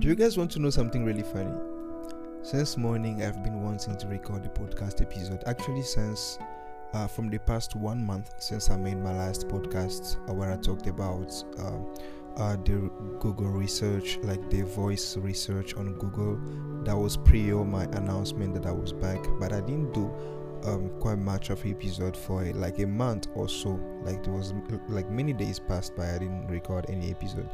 Do you guys want to know something really funny? Since morning, I've been wanting to record a podcast episode. Actually, since uh, from the past one month since I made my last podcast uh, where I talked about uh, uh, the Google research, like the voice research on Google. That was prior my announcement that I was back, but I didn't do um, quite much of an episode for like a month or so. Like there was like many days passed by, I didn't record any episode.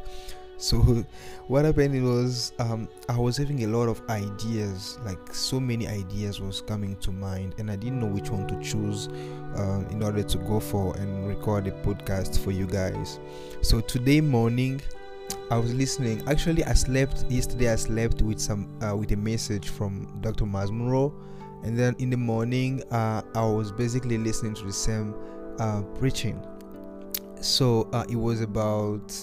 So what happened was um, I was having a lot of ideas, like so many ideas was coming to mind, and I didn't know which one to choose uh, in order to go for and record a podcast for you guys. So today morning. I was listening. Actually, I slept yesterday. I slept with some uh, with a message from Dr. Myles Munroe, and then in the morning, uh, I was basically listening to the same uh, preaching. So uh, it was about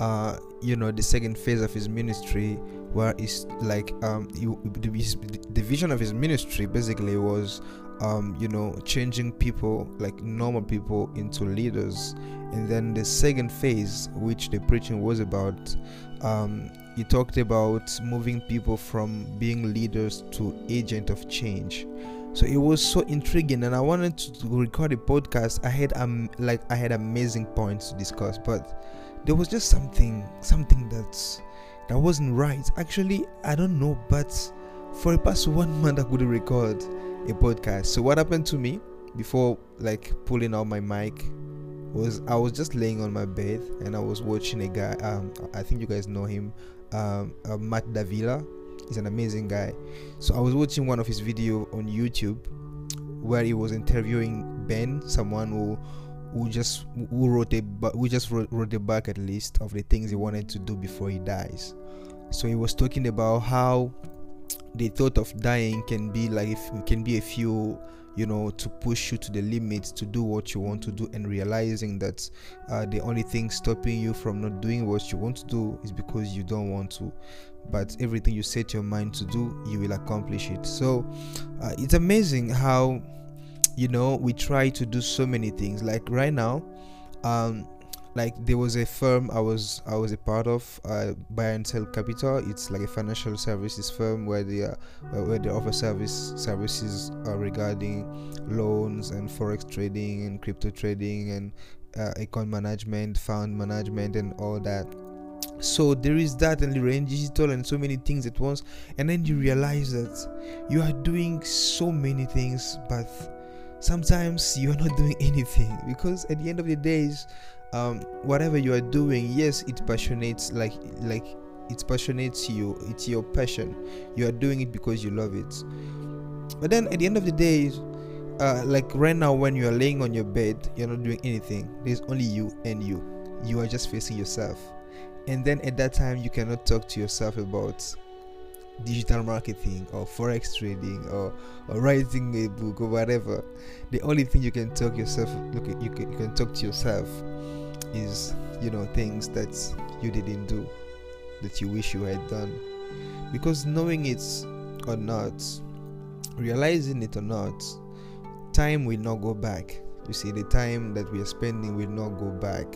uh, you know the second phase of his ministry where it's like um the, the vision of his ministry basically was um you know changing people like normal people into leaders. And then the second phase which the preaching was about um he talked about moving people from being leaders to agent of change. So it was so intriguing and i wanted to record a podcast. I had um like i had amazing points to discuss but there was just something something that's that wasn't right. Actually i don't know but for the past one month i couldn't record a podcast. So what happened to me before like pulling out my mic was i was just laying on my bed and i was watching a guy um i think you guys know him um uh, Matt D'Avella. He's an amazing guy. So i was watching one of his video on youtube where he was interviewing ben someone who who just who wrote a who just wrote, wrote a bucket list of the things he wanted to do before he dies. So he was talking about how the thought of dying can be like if can be a fuel you know to push you to the limits to do what you want to do and realizing that uh, the only thing stopping you from not doing what you want to do is because you don't want to. But everything you set your mind to do you will accomplish it. So uh, it's amazing how you know we try to do so many things. Like right now um like there was a firm i was i was a part of uh, buy and sell capital. It's like a financial services firm where they are where they offer service services uh, regarding loans and forex trading and crypto trading and uh, account management fund management and all that. So there is that and the range digital and so many things at once. And then you realize that you are doing so many things but sometimes you're not doing anything because at the end of the days um, whatever you are doing yes it passionates like like it passionates you it's your passion. You are doing it because you love it. But then at the end of the day uh, like right now when you are laying on your bed you're not doing anything. There's only you and you. You are just facing yourself. And then at that time you cannot talk to yourself about digital marketing or forex trading or, or writing a book or whatever the only thing you can talk yourself look you can, you can talk to yourself is you know things that you didn't do that you wish you had done. Because knowing it or not realizing it or not time will not go back. You see the time that we are spending will not go back.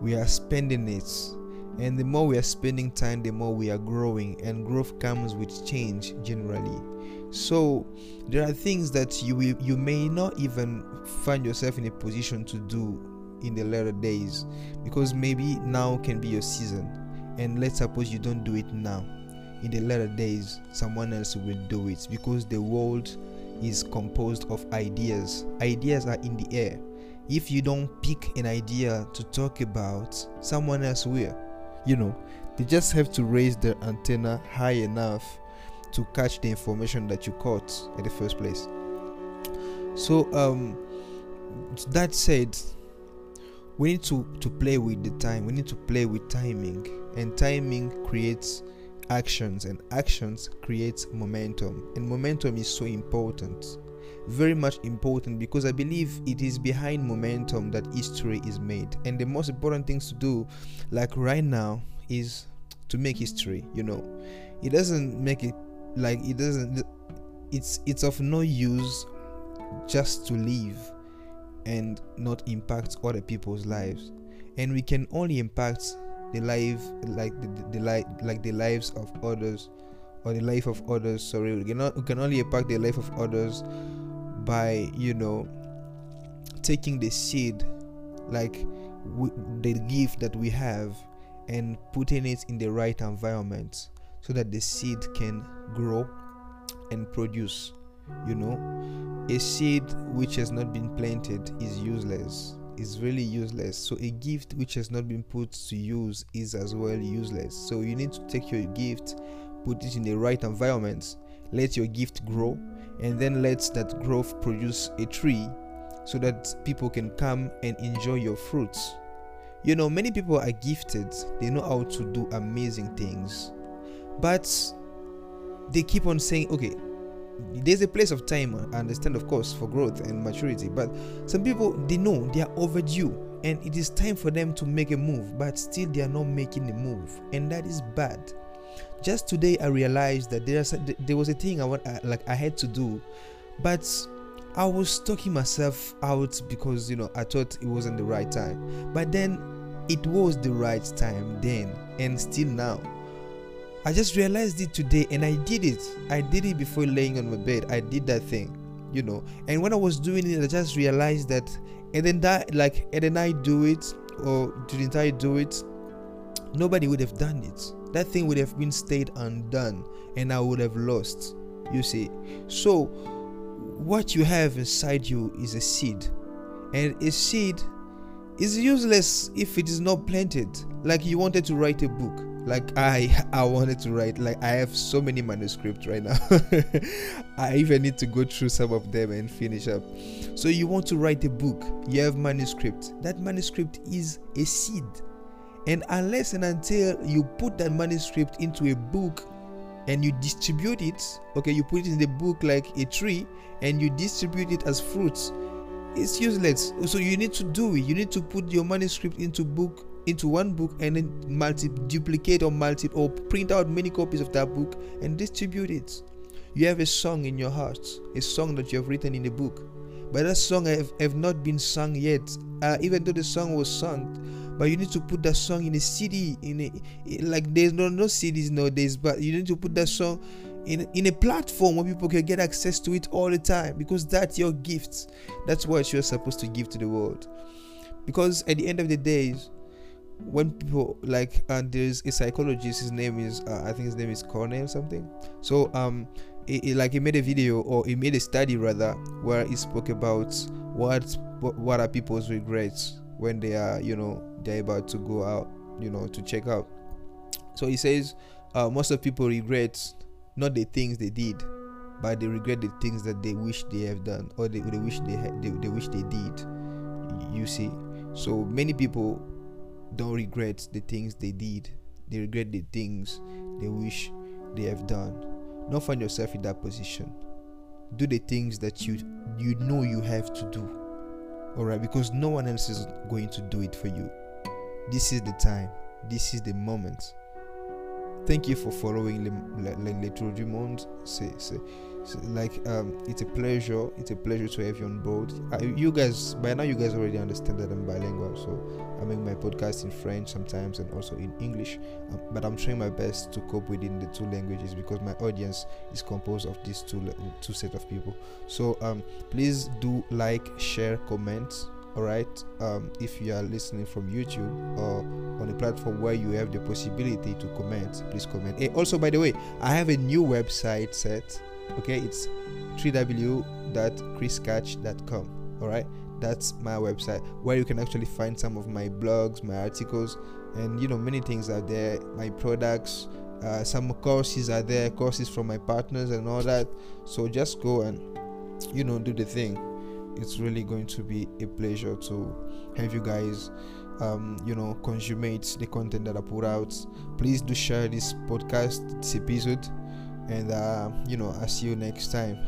We are spending it and the more we are spending time the more we are growing and growth comes with change generally. So there are things that you will, you may not even find yourself in a position to do in the later days because maybe now can be your season. And let's suppose you don't do it now. In the later days someone else will do it because the world is composed of ideas. Ideas are in the air. If you don't pick an idea to talk about someone else will you know they just have to raise their antenna high enough to catch the information that you caught in the first place. So um that said we need to to play with the time. We need to play with timing. And timing creates actions and actions creates momentum. And momentum is so important very much important because I believe it is behind momentum that history is made. And the most important things to do, like right now, is to make history. You know, it doesn't make it like it doesn't. It's it's of no use just to live and not impact other people's lives. And we can only impact the life like the, the, the like like the lives of others or the life of others sorry we cannot we can only impact the life of others by you know taking the seed like the gift that we have and putting it in the right environment so that the seed can grow and produce you know? A seed which has not been planted is useless. Is really useless. So a gift which has not been put to use is as well useless. So you need to take your gift put it in the right environment. Let your gift grow and then let that growth produce a tree so that people can come and enjoy your fruits. You know many people are gifted. They know how to do amazing things. But they keep on saying okay there's a place of time i understand of course for growth and maturity but some people they know they are overdue and it is time for them to make a move but still they are not making the move. And that is bad just today i realized that there's a, there was a thing i want uh, like i had to do but i was talking myself out because you know i thought it wasn't the right time but then it was the right time then and still now I just realized it today and I did it. I did it before laying on my bed. I did that thing, you know. And when I was doing it, I just realized that and then that like and then I do it or didn't I do it? Nobody would have done it. That thing would have been stayed undone and I would have lost. You see. So what you have inside you is a seed. And a seed is useless if it is not planted. Like you wanted to write a book like i i wanted to write like i have so many manuscripts right now i even need to go through some of them and finish up so you want to write a book you have manuscript that manuscript is a seed and unless and until you put that manuscript into a book and you distribute it okay you put it in the book like a tree and you distribute it as fruits it's useless so you need to do it you need to put your manuscript into book into one book and then multi duplicate or multi or print out many copies of that book and distribute it. You have a song in your heart, a song that you have written in a book, but that song have, have not been sung yet. Uh, even though the song was sung, but you need to put that song in a CD. In a like there's no no CDs nowadays, but you need to put that song in in a platform where people can get access to it all the time because that's your gift. That's what you're supposed to give to the world. Because at the end of the day, when people like and there's a psychologist his name is uh, i think his name is cornell something so um like he made a video or he made a study rather where he spoke about what what are people's regrets when they are you know they're about to go out you know to check out so he says uh, most of people regret not the things they did but they regret the things that they wish they have done or they, they wish they, had, they, they wish they did you see so many people don't regret the things they did. They regret the things they wish they have done. Don't find yourself in that position. Do the things that you you know you have to do. Alright, because no one else is going to do it for you. This is the time. This is the moment. Thank you for following Le, Le, Le, Le c'est, like um, it's a pleasure it's a pleasure to have you on board. Uh, you guys by now you guys already understand that i'm bilingual so i make my podcast in french sometimes and also in english. Um, but i'm trying my best to cope within the two languages because my audience is composed of these two two set of people. So um, please do like share comment all right um, if you are listening from youtube or on a platform where you have the possibility to comment please comment. Hey, also by the way i have a new website set okay it's www.chriskatsh.com all right that's my website where you can actually find some of my blogs my articles and you know many things are there. My products uh, some courses are there courses from my partners and all that. So just go and you know do the thing. It's really going to be a pleasure to have you guys um, you know consummate the content that i put out. Please do share this podcast this episode and uh, you know i'll see you next time